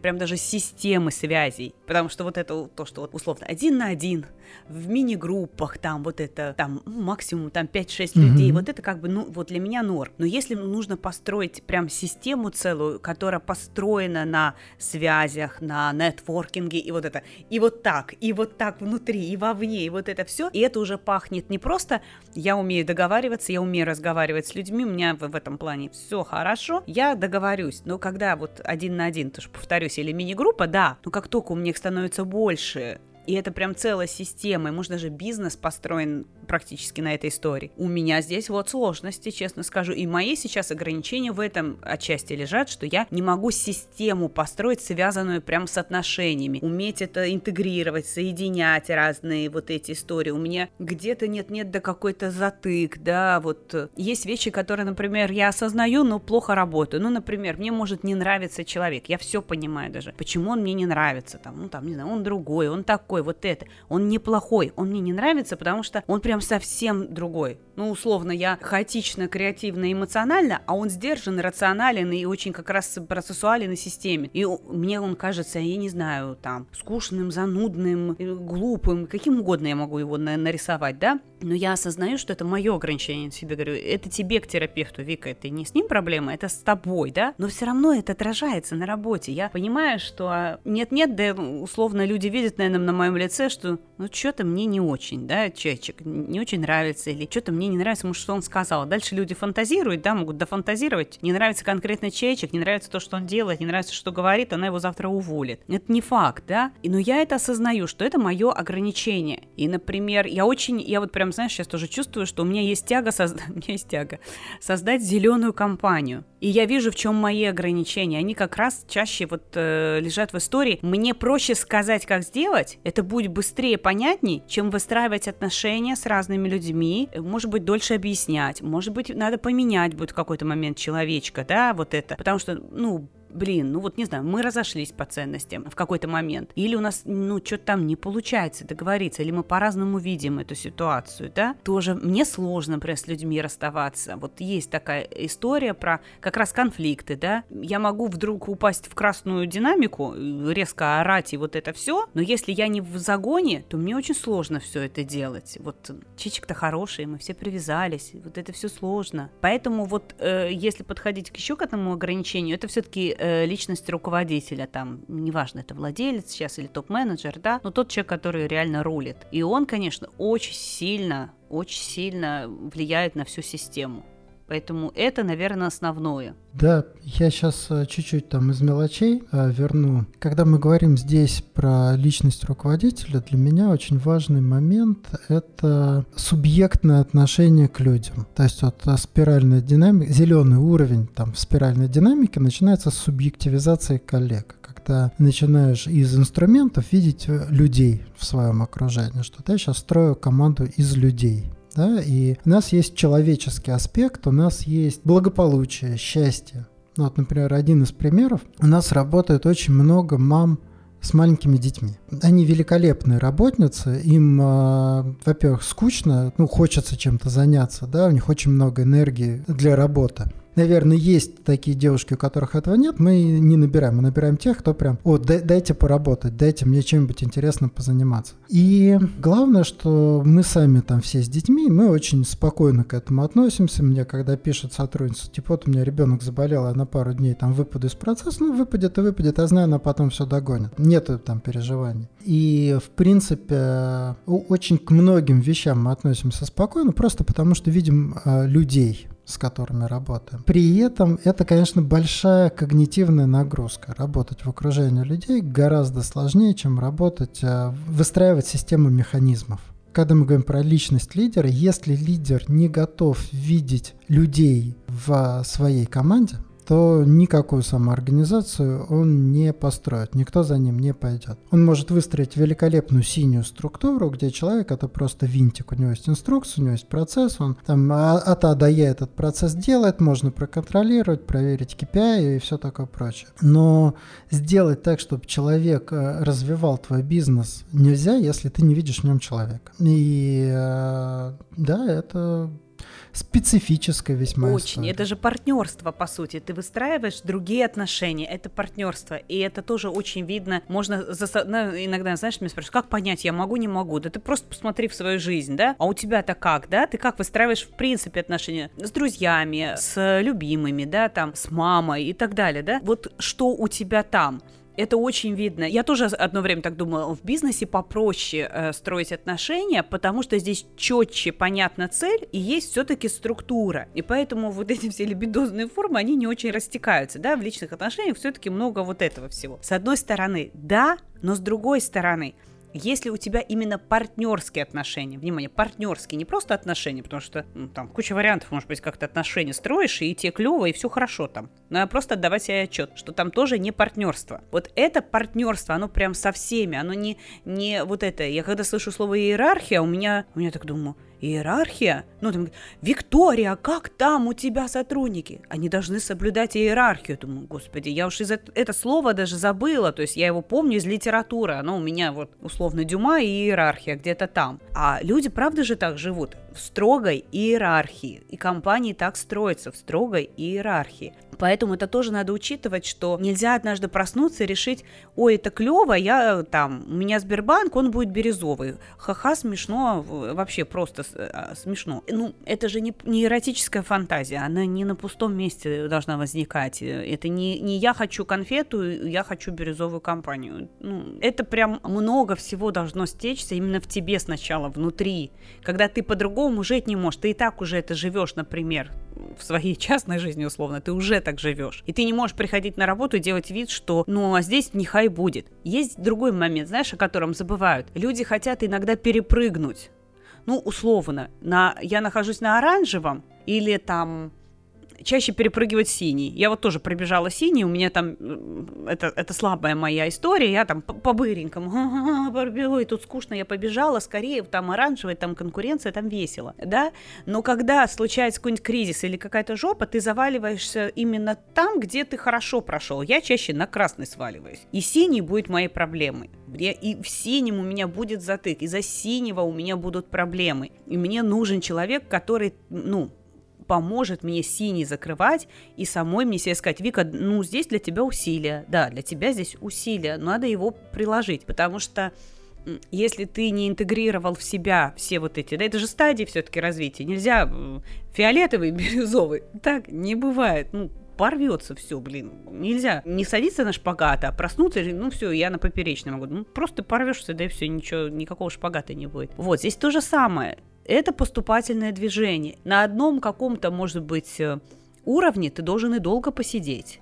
прям даже системы связей. Потому что вот это то, что вот условно один на один, в мини-группах, там вот это, там максимум там 5-6 mm-hmm. людей, вот это как бы, ну, вот для меня норм. Но если нужно построить прям систему целую, которая построена на связях, на нетворкинге и вот это, и вот так, и вот так внутри, и вовне, и вот это все, и это уже пахнет не просто я умею договариваться, я умею разговаривать с людьми, у меня в, этом плане все хорошо, я договорюсь, но когда вот один на один, тоже повторюсь, или мини-группа, да, но как только у меня их становится больше, и это прям целая система, и может даже бизнес построен практически на этой истории. У меня здесь вот сложности, честно скажу, и мои сейчас ограничения в этом отчасти лежат, что я не могу систему построить, связанную прям с отношениями, уметь это интегрировать, соединять разные вот эти истории. У меня где-то нет-нет да какой-то затык, да, вот есть вещи, которые, например, я осознаю, но плохо работаю. Ну, например, мне может не нравиться человек, я все понимаю даже, почему он мне не нравится, там, ну, там, не знаю, он другой, он такой, такой, вот это. Он неплохой, он мне не нравится, потому что он прям совсем другой. Ну, условно, я хаотично, креативно, эмоционально, а он сдержан, рационален и очень как раз процессуален и системе. И мне он кажется, я не знаю, там, скучным, занудным, э, глупым, каким угодно я могу его на нарисовать, да? Но я осознаю, что это мое ограничение себе говорю. Это тебе к терапевту, Вика, это не с ним проблема, это с тобой, да? Но все равно это отражается на работе. Я понимаю, что нет-нет, да условно люди видят, наверное, на моем лице, что ну что-то мне не очень, да, человечек не очень нравится, или что-то мне не нравится, может, что он сказал. Дальше люди фантазируют, да, могут дофантазировать. Не нравится конкретно человечек, не нравится то, что он делает, не нравится, что говорит, она его завтра уволит. Это не факт, да? И, но я это осознаю, что это мое ограничение. И, например, я очень, я вот прям, знаешь, сейчас тоже чувствую, что у меня есть тяга, созда... у меня есть тяга создать зеленую компанию. И я вижу, в чем мои ограничения. Они как раз чаще вот э, лежат в истории. Мне проще сказать, как сделать. Это будет быстрее, понятней, чем выстраивать отношения с разными людьми. Может быть, дольше объяснять. Может быть, надо поменять будет в какой-то момент человечка, да, вот это. Потому что, ну, блин, ну вот не знаю, мы разошлись по ценностям в какой-то момент, или у нас, ну, что-то там не получается договориться, или мы по-разному видим эту ситуацию, да, тоже мне сложно, например, с людьми расставаться. Вот есть такая история про как раз конфликты, да, я могу вдруг упасть в красную динамику, резко орать и вот это все, но если я не в загоне, то мне очень сложно все это делать. Вот Чичик-то хороший, мы все привязались, вот это все сложно. Поэтому вот э, если подходить к еще к этому ограничению, это все-таки э, личность руководителя, там, неважно, это владелец сейчас или топ-менеджер, да, но тот человек, который реально рулит. И он, конечно, очень сильно, очень сильно влияет на всю систему. Поэтому это, наверное, основное. Да, я сейчас э, чуть-чуть там из мелочей э, верну. Когда мы говорим здесь про личность руководителя, для меня очень важный момент – это субъектное отношение к людям. То есть вот э, спиральная динамика, зеленый уровень там в спиральной динамике начинается с субъективизации коллег когда начинаешь из инструментов видеть людей в своем окружении, что я сейчас строю команду из людей да, и у нас есть человеческий аспект, у нас есть благополучие, счастье. Ну, вот, например, один из примеров. У нас работает очень много мам с маленькими детьми. Они великолепные работницы, им, э, во-первых, скучно, ну, хочется чем-то заняться, да, у них очень много энергии для работы наверное, есть такие девушки, у которых этого нет, мы не набираем. Мы набираем тех, кто прям, о, дайте поработать, дайте мне чем-нибудь интересным позаниматься. И главное, что мы сами там все с детьми, мы очень спокойно к этому относимся. Мне когда пишет сотрудница, типа, вот у меня ребенок заболел, а на пару дней там выпаду из процесса, ну, выпадет и выпадет, а знаю, она потом все догонит. Нету там переживаний. И, в принципе, очень к многим вещам мы относимся спокойно, просто потому что видим э, людей, с которыми работаем. При этом это, конечно, большая когнитивная нагрузка. Работать в окружении людей гораздо сложнее, чем работать, э, выстраивать систему механизмов. Когда мы говорим про личность лидера, если лидер не готов видеть людей в своей команде, то никакую самоорганизацию он не построит, никто за ним не пойдет. Он может выстроить великолепную синюю структуру, где человек это просто винтик, у него есть инструкция, у него есть процесс, он там от А до Я этот процесс делает, можно проконтролировать, проверить KPI и все такое прочее. Но сделать так, чтобы человек э, развивал твой бизнес, нельзя, если ты не видишь в нем человека. И э, да, это специфическая весьма Очень. История. Это же партнерство, по сути. Ты выстраиваешь другие отношения. Это партнерство. И это тоже очень видно. Можно за... ну, иногда, знаешь, меня спрашивают, как понять, я могу, не могу. Да ты просто посмотри в свою жизнь, да? А у тебя-то как, да? Ты как выстраиваешь, в принципе, отношения с друзьями, с любимыми, да, там, с мамой и так далее, да? Вот что у тебя там? Это очень видно. Я тоже одно время так думала, в бизнесе попроще э, строить отношения, потому что здесь четче понятна цель и есть все-таки структура. И поэтому вот эти все либидозные формы, они не очень растекаются, да, в личных отношениях все-таки много вот этого всего. С одной стороны, да, но с другой стороны, если у тебя именно партнерские отношения, внимание, партнерские, не просто отношения, потому что ну, там куча вариантов, может быть, как то отношения строишь, и тебе клево, и все хорошо там. Но просто отдавать себе отчет, что там тоже не партнерство. Вот это партнерство, оно прям со всеми, оно не, не вот это. Я когда слышу слово иерархия, у меня, у меня так думаю, Иерархия? Ну, там, Виктория, как там у тебя сотрудники? Они должны соблюдать иерархию. Думаю, господи, я уж из это, это слово даже забыла. То есть я его помню из литературы. Оно у меня вот условно Дюма и иерархия где-то там. А люди, правда же, так живут? В строгой иерархии. И компании так строятся в строгой иерархии. Поэтому это тоже надо учитывать, что нельзя однажды проснуться и решить, ой, это клево, я там, у меня Сбербанк, он будет бирюзовый. Ха-ха, смешно, вообще просто а, смешно. Ну, это же не, не эротическая фантазия, она не на пустом месте должна возникать. Это не, не я хочу конфету, я хочу бирюзовую компанию. Ну, это прям много всего должно стечься именно в тебе сначала, внутри. Когда ты по-другому жить не можешь, ты и так уже это живешь, например, в своей частной жизни условно, ты уже так живешь. И ты не можешь приходить на работу и делать вид, что ну а здесь нехай будет. Есть другой момент, знаешь, о котором забывают. Люди хотят иногда перепрыгнуть. Ну, условно, на, я нахожусь на оранжевом или там чаще перепрыгивать синий. Я вот тоже пробежала синий, у меня там, это, это слабая моя история, я там по-быренькому, ой, тут скучно, я побежала, скорее, там оранжевый, там конкуренция, там весело, да, но когда случается какой-нибудь кризис или какая-то жопа, ты заваливаешься именно там, где ты хорошо прошел. Я чаще на красный сваливаюсь. И синий будет моей проблемой. Я, и в синем у меня будет затык, из-за синего у меня будут проблемы. И мне нужен человек, который, ну, поможет мне синий закрывать и самой мне себе сказать, Вика, ну здесь для тебя усилия, да, для тебя здесь усилия, надо его приложить, потому что если ты не интегрировал в себя все вот эти, да, это же стадии все-таки развития, нельзя фиолетовый, бирюзовый, так не бывает, ну, порвется все, блин. Нельзя не садиться на шпагат, а проснуться, ну все, я на поперечном могу. Ну просто порвешься, да и все, ничего, никакого шпагата не будет. Вот, здесь то же самое это поступательное движение. На одном каком-то, может быть, э, уровне ты должен и долго посидеть.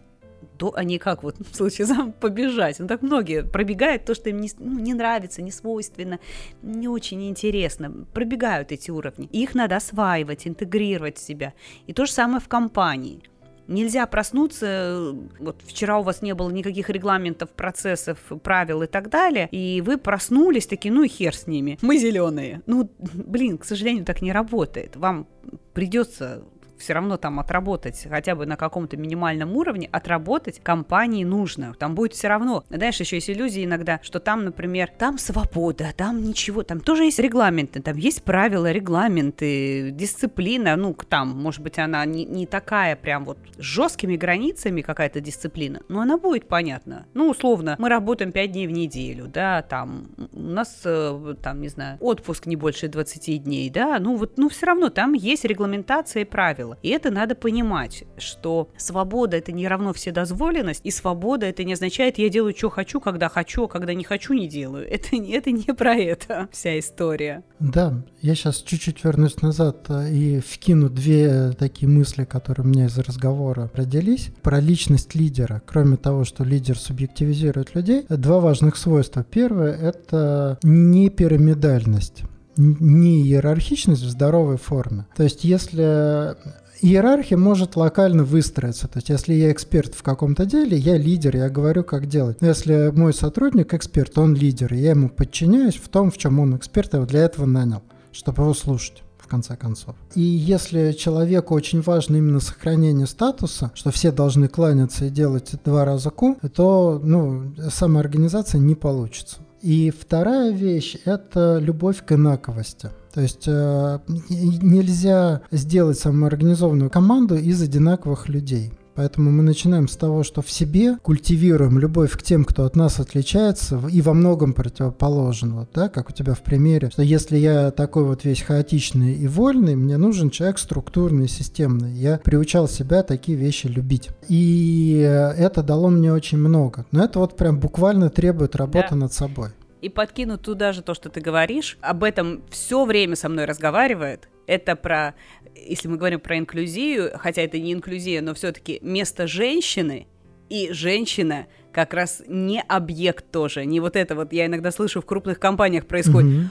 То, а не как вот в случае сам побежать. Ну, так многие пробегают то, что им не, ну, не нравится, не свойственно, не очень интересно. Пробегают эти уровни. Их надо осваивать, интегрировать в себя. И то же самое в компании – Нельзя проснуться, вот вчера у вас не было никаких регламентов, процессов, правил и так далее, и вы проснулись такие, ну и хер с ними, мы зеленые. Ну, блин, к сожалению, так не работает. Вам придется все равно там отработать хотя бы на каком-то минимальном уровне, отработать компании нужно. Там будет все равно. Знаешь, еще есть иллюзии иногда, что там, например, там свобода, там ничего, там тоже есть регламенты, там есть правила, регламенты, дисциплина, ну, там, может быть, она не, не такая прям вот с жесткими границами какая-то дисциплина, но она будет понятна. Ну, условно, мы работаем 5 дней в неделю, да, там, у нас, э, там, не знаю, отпуск не больше 20 дней, да, ну, вот, ну, все равно там есть регламентация и правила правила. И это надо понимать, что свобода это не равно вседозволенность, и свобода это не означает, я делаю, что хочу, когда хочу, а когда не хочу, не делаю. Это, это не про это вся история. Да, я сейчас чуть-чуть вернусь назад э, и вкину две такие мысли, которые у меня из разговора родились. Про личность лидера. Кроме того, что лидер субъективизирует людей, два важных свойства. Первое – это не пирамидальность не иерархичность в здоровой форме. То есть если иерархия может локально выстроиться. То есть, если я эксперт в каком-то деле, я лидер, я говорю, как делать. Если мой сотрудник эксперт, он лидер, и я ему подчиняюсь в том, в чем он эксперт, я его для этого нанял, чтобы его слушать в конце концов. И если человеку очень важно именно сохранение статуса, что все должны кланяться и делать два раза ку, то ну, самоорганизация не получится. И вторая вещь – это любовь к инаковости. То есть э, нельзя сделать самоорганизованную команду из одинаковых людей. Поэтому мы начинаем с того, что в себе культивируем любовь к тем, кто от нас отличается и во многом противоположен. Вот, да, как у тебя в примере, что если я такой вот весь хаотичный и вольный, мне нужен человек структурный, системный. Я приучал себя такие вещи любить. И это дало мне очень много. Но это вот прям буквально требует работы да. над собой. И подкину туда же то, что ты говоришь. Об этом все время со мной разговаривает. Это про если мы говорим про инклюзию, хотя это не инклюзия, но все-таки место женщины и женщина как раз не объект тоже, не вот это вот я иногда слышу в крупных компаниях происходит. Mm-hmm.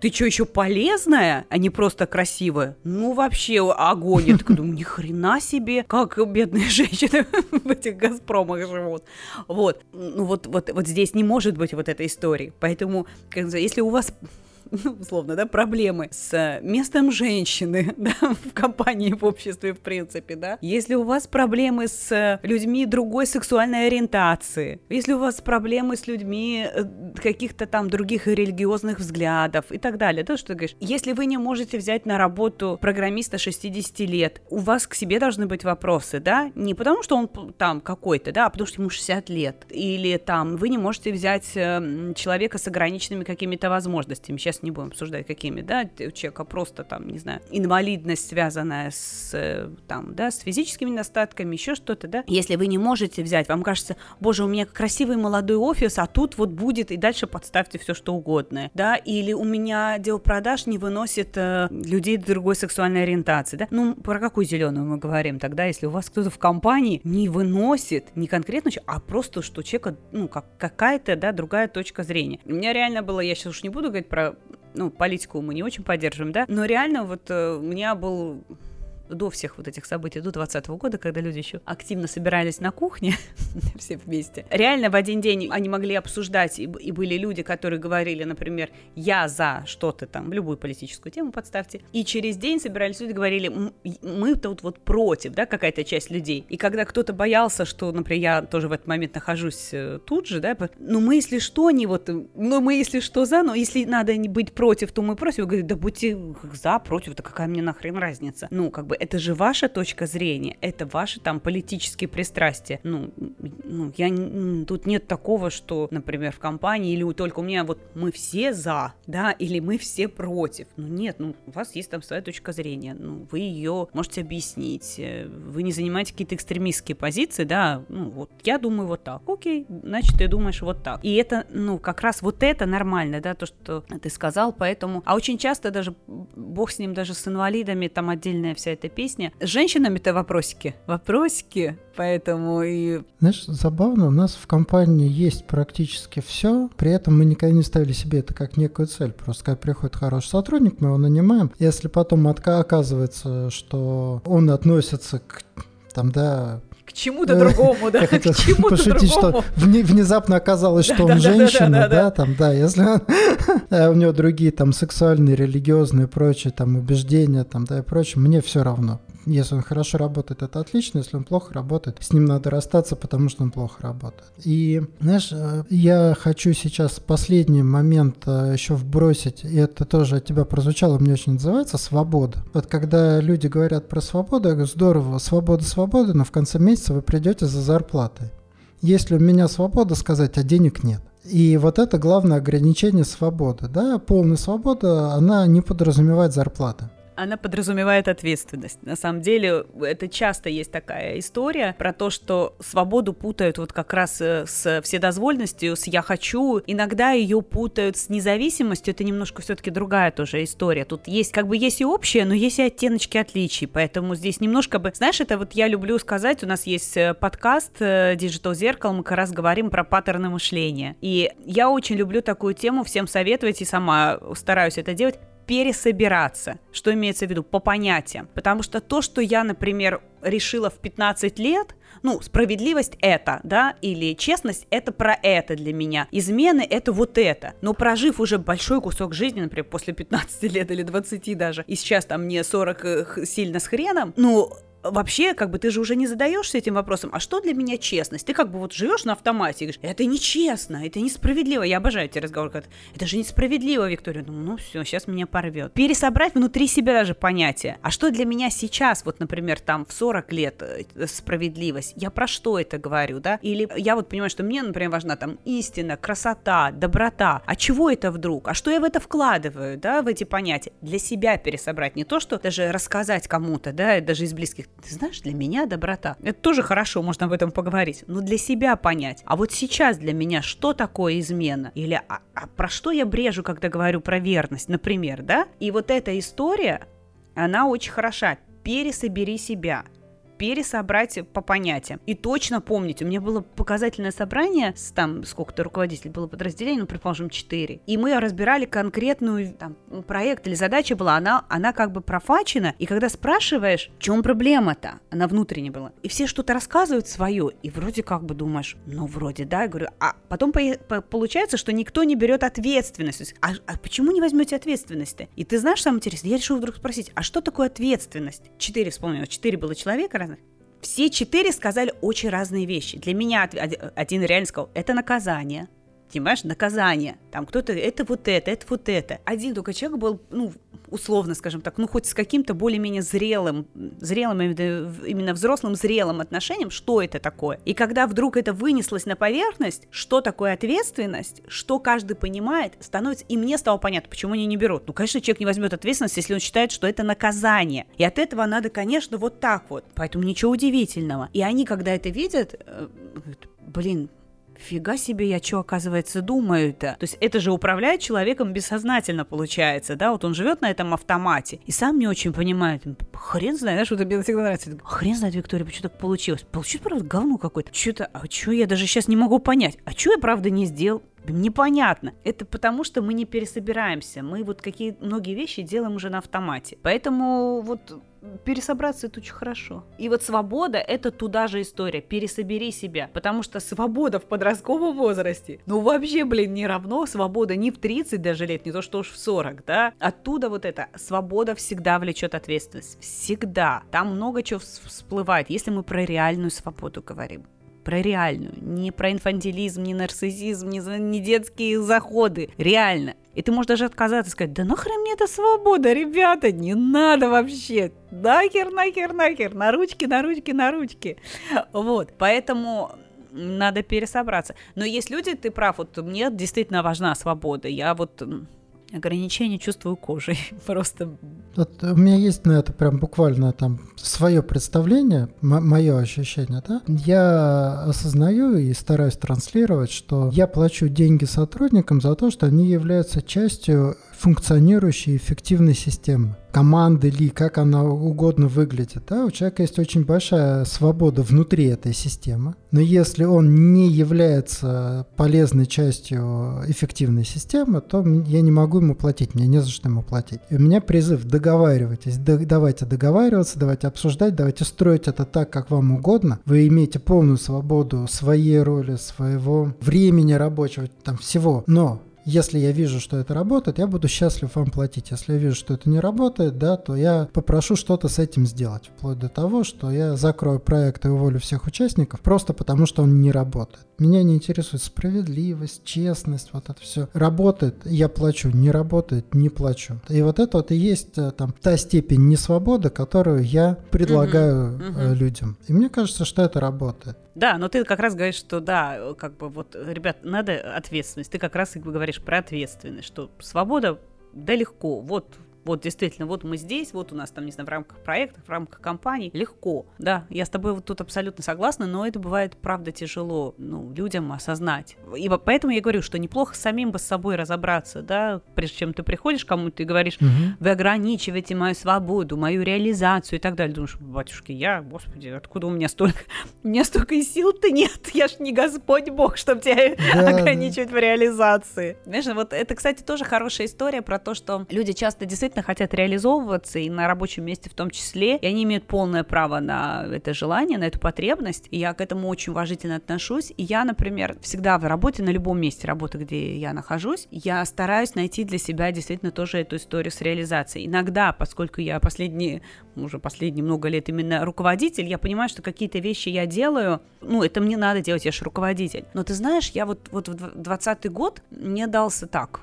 Ты что, еще полезная, а не просто красивая? Ну, вообще огонь. Я такая думаю, ни хрена себе, как бедные женщины в этих Газпромах живут. Вот. Ну, вот, вот, вот здесь не может быть вот этой истории. Поэтому, если у вас ну, условно, да, проблемы с э, местом женщины, да, в компании, в обществе, в принципе, да, если у вас проблемы с э, людьми другой сексуальной ориентации, если у вас проблемы с людьми э, каких-то там других религиозных взглядов и так далее, то, что ты говоришь, если вы не можете взять на работу программиста 60 лет, у вас к себе должны быть вопросы, да, не потому что он там какой-то, да, а потому что ему 60 лет, или там вы не можете взять человека с ограниченными какими-то возможностями, сейчас сейчас не будем обсуждать, какими, да, у человека просто там, не знаю, инвалидность, связанная с, э, там, да, с физическими недостатками, еще что-то, да, если вы не можете взять, вам кажется, боже, у меня красивый молодой офис, а тут вот будет, и дальше подставьте все, что угодно, да, или у меня отдел продаж не выносит э, людей другой сексуальной ориентации, да, ну, про какую зеленую мы говорим тогда, если у вас кто-то в компании не выносит не конкретно, а просто, что у человека, ну, как, какая-то, да, другая точка зрения. У меня реально было, я сейчас уж не буду говорить про ну, политику мы не очень поддерживаем, да, но реально вот э, у меня был до всех вот этих событий, до 20 года, когда люди еще активно собирались на кухне, все вместе. Реально в один день они могли обсуждать, и, и были люди, которые говорили, например, я за что-то там, любую политическую тему подставьте, и через день собирались люди, говорили, мы тут вот против, да, какая-то часть людей. И когда кто-то боялся, что, например, я тоже в этот момент нахожусь э, тут же, да, ну мы, если что, не вот, ну мы, если что, за, но если надо быть против, то мы против. Говорит, да будьте за, против, да какая мне нахрен разница? Ну, как бы, это же ваша точка зрения, это ваши там политические пристрастия. Ну, ну я, тут нет такого, что, например, в компании или только у меня вот мы все за, да, или мы все против. Ну, нет, ну, у вас есть там своя точка зрения, ну, вы ее можете объяснить, э, вы не занимаете какие-то экстремистские позиции, да, ну, вот я думаю вот так, окей, значит, ты думаешь вот так. И это, ну, как раз вот это нормально, да, то, что ты сказал, поэтому... А очень часто даже, бог с ним, даже с инвалидами, там отдельная вся эта песня. С женщинами-то вопросики. Вопросики, поэтому и... Знаешь, забавно, у нас в компании есть практически все, при этом мы никогда не ставили себе это как некую цель. Просто когда приходит хороший сотрудник, мы его нанимаем. Если потом оказывается, что он относится к там, да, к чему-то э, другому, да, к чему-то другому. что внезапно оказалось, что он женщина, да, там, да, если у него другие там сексуальные, религиозные, прочие там убеждения, там, да, и прочее, мне все равно. Если он хорошо работает, это отлично. Если он плохо работает, с ним надо расстаться, потому что он плохо работает. И, знаешь, э, я хочу сейчас последний момент э, еще вбросить, и это тоже от тебя прозвучало, мне очень называется свобода. Вот когда люди говорят про свободу, я говорю, здорово, свобода, свобода, но в конце месяца вы придете за зарплатой. Если у меня свобода сказать, а денег нет. И вот это главное ограничение свободы. Да? Полная свобода, она не подразумевает зарплаты она подразумевает ответственность. На самом деле, это часто есть такая история про то, что свободу путают вот как раз э, с вседозвольностью, с «я хочу». Иногда ее путают с независимостью. Это немножко все-таки другая тоже история. Тут есть как бы есть и общее, но есть и оттеночки отличий. Поэтому здесь немножко бы... Знаешь, это вот я люблю сказать, у нас есть э, подкаст э, Digital Зеркало, мы как раз говорим про паттерны мышления. И я очень люблю такую тему, всем советовать, и сама стараюсь это делать пересобираться. Что имеется в виду? По понятиям. Потому что то, что я, например, решила в 15 лет, ну, справедливость это, да, или честность это про это для меня, измены это вот это. Но прожив уже большой кусок жизни, например, после 15 лет или 20 даже, и сейчас там мне 40 э, сильно с хреном, ну, вообще, как бы ты же уже не задаешься этим вопросом, а что для меня честность? Ты как бы вот живешь на автомате и говоришь, это нечестно, это несправедливо. Я обожаю эти разговоры, как это же несправедливо, Виктория. Ну, ну все, сейчас меня порвет. Пересобрать внутри себя даже понятие. А что для меня сейчас, вот, например, там в 40 лет э, справедливость? Я про что это говорю, да? Или я вот понимаю, что мне, например, важна там истина, красота, доброта. А чего это вдруг? А что я в это вкладываю, да, в эти понятия? Для себя пересобрать. Не то, что даже рассказать кому-то, да, даже из близких ты знаешь, для меня доброта. Это тоже хорошо, можно об этом поговорить. Но для себя понять. А вот сейчас для меня что такое измена? Или а, а про что я брежу, когда говорю про верность, например, да? И вот эта история, она очень хороша. Пересобери себя пересобрать по понятиям. И точно помнить, у меня было показательное собрание с там сколько-то руководителей было подразделений, ну, предположим, 4. И мы разбирали конкретную там проект или задача была, она, она как бы профачена, и когда спрашиваешь, в чем проблема-то, она внутренне была. И все что-то рассказывают свое, и вроде как бы думаешь, ну, вроде, да, я говорю, а потом по по получается, что никто не берет ответственность. А, а почему не возьмете ответственность-то? И ты знаешь, самое интересное, я решил вдруг спросить, а что такое ответственность? Четыре вспомнила, четыре было человека. Все четыре сказали очень разные вещи. Для меня один реально сказал, это наказание. Понимаешь, наказание. Там кто-то, это вот это, это вот это. Один только человек был, ну, условно, скажем так, ну, хоть с каким-то более-менее зрелым, зрелым, именно взрослым, зрелым отношением, что это такое. И когда вдруг это вынеслось на поверхность, что такое ответственность, что каждый понимает, становится, и мне стало понятно, почему они не берут. Ну, конечно, человек не возьмет ответственность, если он считает, что это наказание. И от этого надо, конечно, вот так вот. Поэтому ничего удивительного. И они, когда это видят, э, блин, Фига себе, я что, оказывается, думаю-то? То есть это же управляет человеком бессознательно, получается, да? Вот он живет на этом автомате и сам не очень понимает. Хрен знает, знаешь, вот мне всегда нравится. Хрен знает, Виктория, почему так получилось? Получилось, правда, говно какое-то. Что-то, а что я даже сейчас не могу понять? А что я, правда, не сделал? Непонятно. Это потому, что мы не пересобираемся. Мы вот какие многие вещи делаем уже на автомате. Поэтому вот пересобраться это очень хорошо. И вот свобода это туда же история. Пересобери себя. Потому что свобода в подростковом возрасте, ну вообще, блин, не равно свобода ни в 30 даже лет, не то что уж в 40, да. Оттуда вот это. Свобода всегда влечет ответственность. Всегда. Там много чего всплывает, если мы про реальную свободу говорим про реальную, не про инфантилизм, не нарциссизм, не, не детские заходы, реально. И ты можешь даже отказаться и сказать, да нахрен мне эта свобода, ребята, не надо вообще, нахер, нахер, нахер, на ручки, на ручки, на ручки. Вот, поэтому надо пересобраться. Но есть люди, ты прав, вот мне действительно важна свобода. Я вот ограничения чувствую кожей. Просто. Вот у меня есть на это прям буквально там свое представление, мое ощущение, да. Я осознаю и стараюсь транслировать, что я плачу деньги сотрудникам за то, что они являются частью функционирующей эффективной системы команды ли, как она угодно выглядит. Да? У человека есть очень большая свобода внутри этой системы. Но если он не является полезной частью эффективной системы, то я не могу ему платить, мне не за что ему платить. И у меня призыв договаривайтесь, давайте договариваться, давайте обсуждать, давайте строить это так, как вам угодно. Вы имеете полную свободу своей роли, своего времени рабочего, там всего. Но если я вижу, что это работает, я буду счастлив вам платить. Если я вижу, что это не работает, да, то я попрошу что-то с этим сделать. Вплоть до того, что я закрою проект и уволю всех участников, просто потому что он не работает. Меня не интересует справедливость, честность, вот это все. Работает, я плачу, не работает, не плачу. И вот это вот и есть э, там та степень несвободы, которую я предлагаю uh-huh, uh-huh. людям. И мне кажется, что это работает. Да, но ты как раз говоришь, что да, как бы вот, ребят, надо ответственность. Ты как раз говоришь про ответственность, что свобода да легко. Вот вот действительно, вот мы здесь, вот у нас там, не знаю, в рамках проекта, в рамках компании, легко. Да, я с тобой вот тут абсолютно согласна, но это бывает, правда, тяжело, ну, людям осознать. И поэтому я говорю, что неплохо самим бы с собой разобраться, да, прежде чем ты приходишь кому-то и говоришь, угу. вы ограничиваете мою свободу, мою реализацию и так далее. Думаешь, батюшки, я, господи, откуда у меня столько, у меня столько сил-то нет, я ж не Господь Бог, чтобы тебя да, ограничивать да. в реализации. Знаешь, вот это, кстати, тоже хорошая история про то, что люди часто действительно действительно хотят реализовываться, и на рабочем месте в том числе, и они имеют полное право на это желание, на эту потребность, и я к этому очень уважительно отношусь. И я, например, всегда в работе, на любом месте работы, где я нахожусь, я стараюсь найти для себя действительно тоже эту историю с реализацией. Иногда, поскольку я последние, уже последние много лет именно руководитель, я понимаю, что какие-то вещи я делаю, ну, это мне надо делать, я же руководитель. Но ты знаешь, я вот, вот в 20 год мне дался так,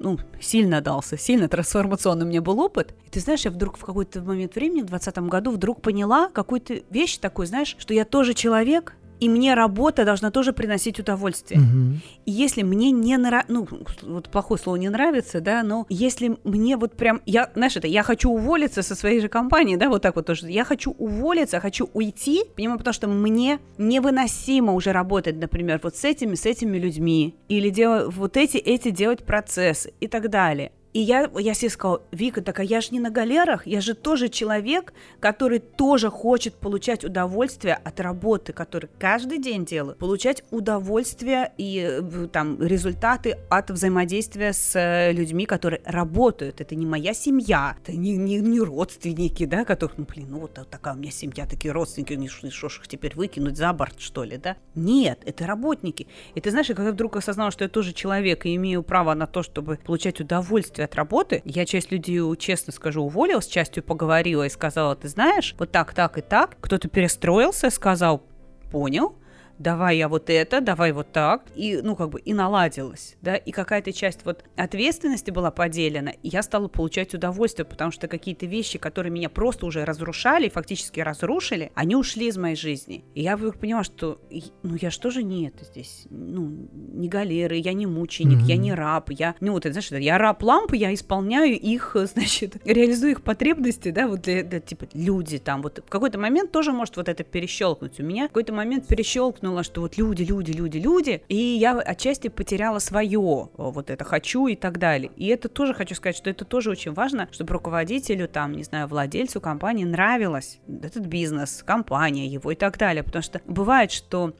ну, сильно дался, сильно трансформационный у меня был опыт. И ты знаешь, я вдруг в какой-то момент времени, в 2020 году, вдруг поняла какую-то вещь такую, знаешь, что я тоже человек, и мне работа должна тоже приносить удовольствие. Угу. И если мне не нравится, ну, вот плохое слово не нравится, да, но если мне вот прям, я, знаешь, это, я хочу уволиться со своей же компании, да, вот так вот тоже, я хочу уволиться, хочу уйти, понимаю, потому что мне невыносимо уже работать, например, вот с этими, с этими людьми, или делать вот эти, эти делать процессы и так далее. И я, я себе сказала, Вика, так а я же не на галерах, я же тоже человек, который тоже хочет получать удовольствие от работы, который каждый день делает, получать удовольствие и э, там результаты от взаимодействия с э, людьми, которые работают. Это не моя семья, это не, не, не родственники, да, которых, ну, блин, ну вот такая у меня семья, такие родственники, не что ж их теперь выкинуть за борт, что ли, да? Нет, это работники. И ты знаешь, когда я вдруг осознала, что я тоже человек и имею право на то, чтобы получать удовольствие удовольствие от работы. Я часть людей, честно скажу, уволила, с частью поговорила и сказала, ты знаешь, вот так, так и так. Кто-то перестроился, сказал, понял, давай я вот это, давай вот так, и, ну, как бы, и наладилось, да, и какая-то часть вот ответственности была поделена, и я стала получать удовольствие, потому что какие-то вещи, которые меня просто уже разрушали, фактически разрушили, они ушли из моей жизни. И я вдруг поняла, что, ну, я что же не это здесь, ну, не галеры, я не мученик, mm-hmm. я не раб, я, ну, вот, это, знаешь, я раб лампы, я исполняю их, значит, реализую их потребности, да, вот для, для типа, люди там, вот в какой-то момент тоже может вот это перещелкнуть. У меня в какой-то момент перещелкнул думала, что вот люди, люди, люди, люди, и я отчасти потеряла свое, вот это хочу и так далее. И это тоже хочу сказать, что это тоже очень важно, чтобы руководителю, там, не знаю, владельцу компании нравилось этот бизнес, компания его и так далее, потому что бывает, что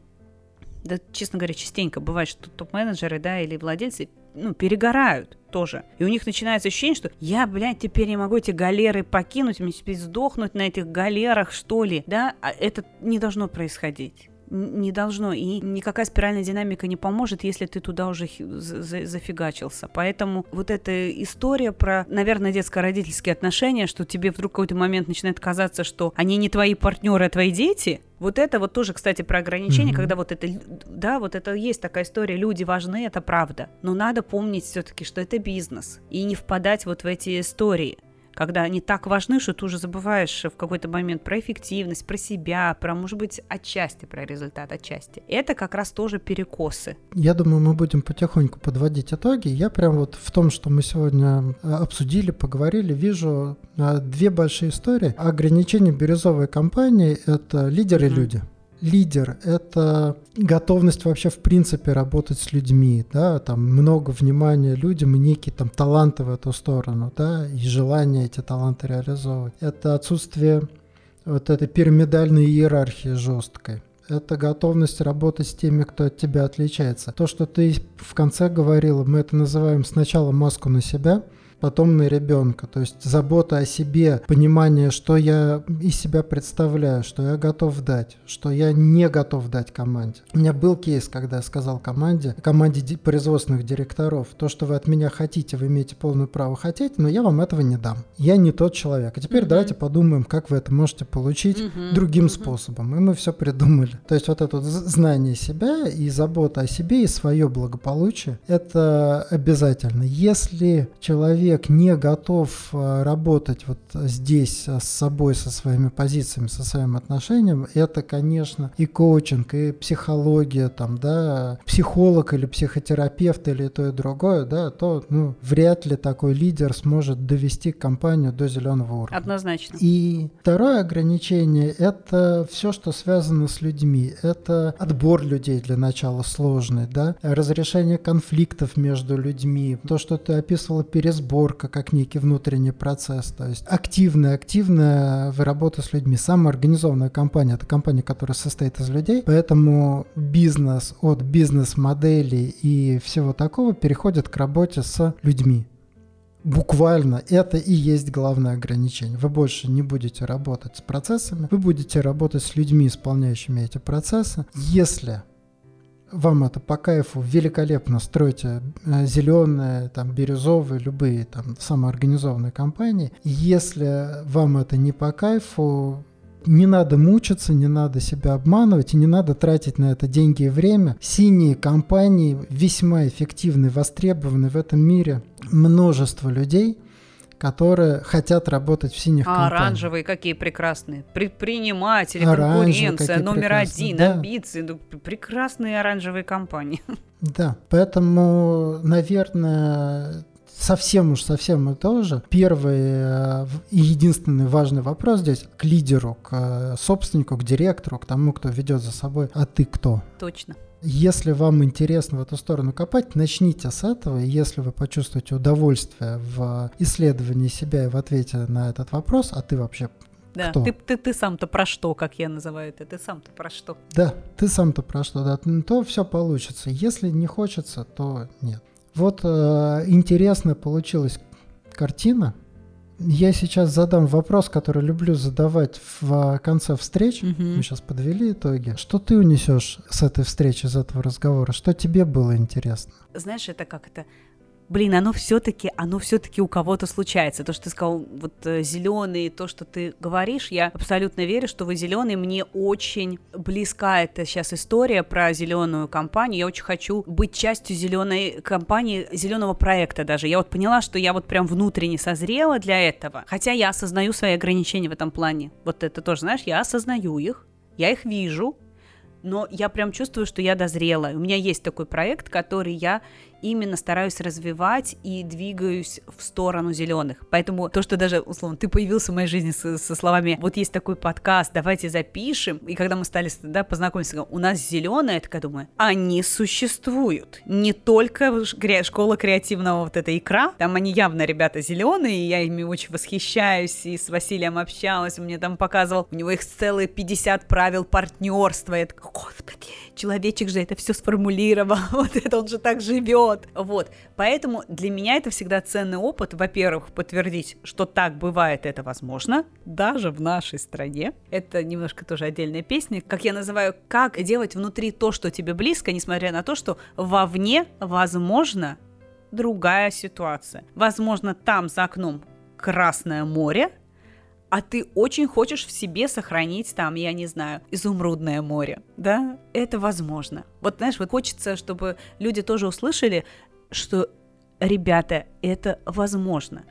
да, честно говоря, частенько бывает, что топ-менеджеры, да, или владельцы, ну, перегорают тоже. И у них начинается ощущение, что я, блядь, теперь не могу эти галеры покинуть, мне теперь сдохнуть на этих галерах, что ли, да, а это не должно происходить не должно. И никакая спиральная динамика не поможет, если ты туда уже зафигачился. Поэтому вот эта история про, наверное, детско-родительские отношения, что тебе вдруг в какой-то момент начинает казаться, что они не твои партнеры, а твои дети, вот это вот тоже, кстати, про ограничения, mm-hmm. когда вот это, да, вот это есть такая история, люди важны, это правда. Но надо помнить все-таки, что это бизнес, и не впадать вот в эти истории когда они так важны, что ты уже забываешь в какой-то момент про эффективность, про себя, про, может быть, отчасти про результат, отчасти. Это как раз тоже перекосы. Я думаю, мы будем потихоньку подводить итоги. Я прям вот в том, что мы сегодня э, обсудили, поговорили, вижу э, две большие истории. Ограничение бирюзовой компании – это лидеры mm-hmm. Лидер — это готовность вообще в принципе работать с людьми, да, там много внимания людям и некие там таланты в эту сторону, да, и желание эти таланты реализовывать. Это отсутствие вот этой пирамидальной иерархии жесткой. Это готовность работать с теми, кто от тебя отличается. То, что ты в конце говорила, мы это называем сначала маску на себя — потом на ребенка. То есть забота о себе, понимание, что я из себя представляю, что я готов дать, что я не готов дать команде. У меня был кейс, когда я сказал команде, команде производственных директоров, то, что вы от меня хотите, вы имеете полное право хотеть, но я вам этого не дам. Я не тот человек. А теперь mm-hmm. давайте подумаем, как вы это можете получить mm-hmm. другим mm-hmm. способом. И мы все придумали. То есть вот это вот знание себя и забота о себе и свое благополучие, это обязательно. Если человек человек не готов э, работать вот здесь с собой, со своими позициями, со своим отношением, это, конечно, и коучинг, и психология, там, да, психолог или психотерапевт или то и другое, да, то, ну, вряд ли такой лидер сможет довести компанию до зеленого уровня. Однозначно. И второе ограничение – это все, что связано с людьми. Это отбор людей для начала сложный, да, разрешение конфликтов между людьми, то, что ты описывала, пересбор сборка как некий внутренний процесс. То есть активная, активная работа с людьми. Самая организованная компания – это компания, которая состоит из людей. Поэтому бизнес от бизнес-моделей и всего такого переходит к работе с людьми. Буквально это и есть главное ограничение. Вы больше не будете работать с процессами, вы будете работать с людьми, исполняющими эти процессы. Если вам это по кайфу, великолепно стройте э, зеленые, там, бирюзовые, любые там самоорганизованные компании. Если вам это не по кайфу, не надо мучиться, не надо себя обманывать и не надо тратить на это деньги и время. Синие компании весьма эффективны, востребованы в этом мире. Множество людей – которые хотят работать в синих а компаниях. оранжевые какие прекрасные. Предприниматели, конкуренция, номер один, да. амбиции. Ну, прекрасные оранжевые компании. Да, поэтому, наверное, совсем уж совсем мы тоже. Первый э, и единственный важный вопрос здесь к лидеру, к э, собственнику, к директору, к тому, кто ведет за собой. А ты кто? Точно. Если вам интересно в эту сторону копать, начните с этого. Если вы почувствуете удовольствие в исследовании себя и в ответе на этот вопрос, а ты вообще да, Кто? ты, ты, ты сам-то про что, как я называю это, ты сам-то про что. Да, ты сам-то про что, да, то все получится. Если не хочется, то нет. Вот э, интересно получилась картина. Я сейчас задам вопрос, который люблю задавать в конце встреч. Угу. Мы сейчас подвели итоги. Что ты унесешь с этой встречи, из этого разговора? Что тебе было интересно? Знаешь, это как это блин, оно все-таки, оно все-таки у кого-то случается. То, что ты сказал, вот э, зеленый, то, что ты говоришь, я абсолютно верю, что вы зеленый. Мне очень близка эта сейчас история про зеленую компанию. Я очень хочу быть частью зеленой компании, зеленого проекта даже. Я вот поняла, что я вот прям внутренне созрела для этого. Хотя я осознаю свои ограничения в этом плане. Вот это тоже, знаешь, я осознаю их, я их вижу, но я прям чувствую, что я дозрела. У меня есть такой проект, который я именно стараюсь развивать и двигаюсь в сторону зеленых. Поэтому то, что даже, условно, ты появился в моей жизни со, со словами, вот есть такой подкаст, давайте запишем, и когда мы стали, да, познакомиться, у нас зеленая, я думаю, они существуют. Не только школа креативного вот эта икра, там они явно, ребята, зеленые, и я ими очень восхищаюсь, и с Василием общалась, он мне там показывал, у него их целые 50 правил партнерства, я такая, господи, человечек же это все сформулировал, вот это он же так живет, вот, поэтому для меня это всегда ценный опыт, во-первых, подтвердить, что так бывает, это возможно, даже в нашей стране, это немножко тоже отдельная песня, как я называю, как делать внутри то, что тебе близко, несмотря на то, что вовне, возможно, другая ситуация. Возможно, там за окном Красное море, а ты очень хочешь в себе сохранить там, я не знаю, изумрудное море, да, это возможно. Вот, знаешь, вот хочется, чтобы люди тоже услышали, что, ребята, это возможно.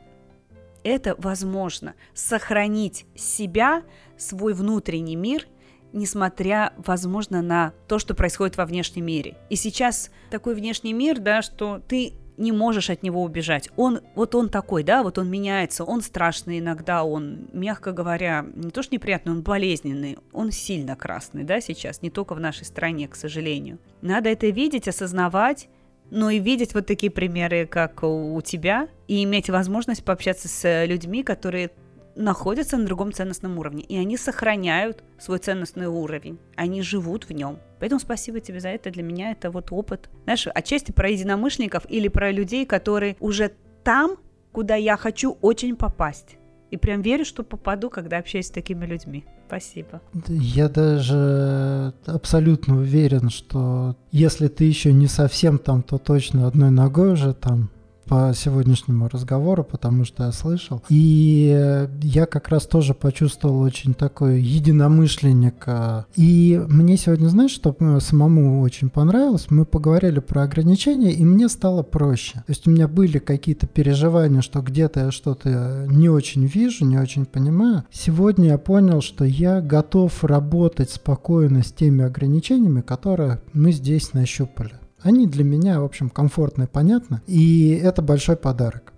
Это возможно. Сохранить себя, свой внутренний мир, несмотря, возможно, на то, что происходит во внешнем мире. И сейчас такой внешний мир, да, что ты не можешь от него убежать. Он, вот он такой, да, вот он меняется, он страшный иногда, он, мягко говоря, не то что неприятный, он болезненный, он сильно красный, да, сейчас, не только в нашей стране, к сожалению. Надо это видеть, осознавать, но и видеть вот такие примеры, как у тебя, и иметь возможность пообщаться с людьми, которые находятся на другом ценностном уровне, и они сохраняют свой ценностный уровень, они живут в нем. Поэтому спасибо тебе за это, для меня это вот опыт, знаешь, отчасти про единомышленников или про людей, которые уже там, куда я хочу очень попасть. И прям верю, что попаду, когда общаюсь с такими людьми. Спасибо. Я даже абсолютно уверен, что если ты еще не совсем там, то точно одной ногой уже там по сегодняшнему разговору, потому что я слышал. И я как раз тоже почувствовал очень такой единомышленника. И мне сегодня, знаешь, что самому очень понравилось? Мы поговорили про ограничения, и мне стало проще. То есть у меня были какие-то переживания, что где-то я что-то не очень вижу, не очень понимаю. Сегодня я понял, что я готов работать спокойно с теми ограничениями, которые мы здесь нащупали. Они для меня, в общем, комфортны и понятны. И это большой подарок.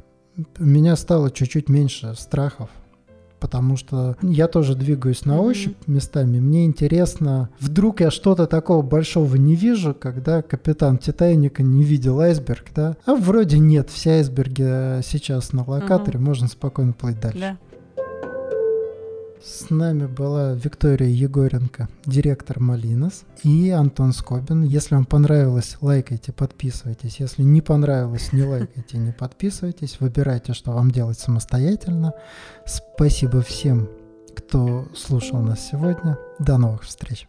У меня стало чуть-чуть меньше страхов, потому что я тоже двигаюсь на ощупь mm-hmm. местами. Мне интересно, вдруг я что-то такого большого не вижу, когда капитан Титаника не видел айсберг, да? А вроде нет, все айсберги сейчас на локаторе, mm-hmm. можно спокойно плыть дальше. Yeah. С нами была Виктория Егоренко, директор Малинос, и Антон Скобин. Если вам понравилось, лайкайте, подписывайтесь. Если не понравилось, не лайкайте, не подписывайтесь. Выбирайте, что вам делать самостоятельно. Спасибо всем, кто слушал нас сегодня. До новых встреч.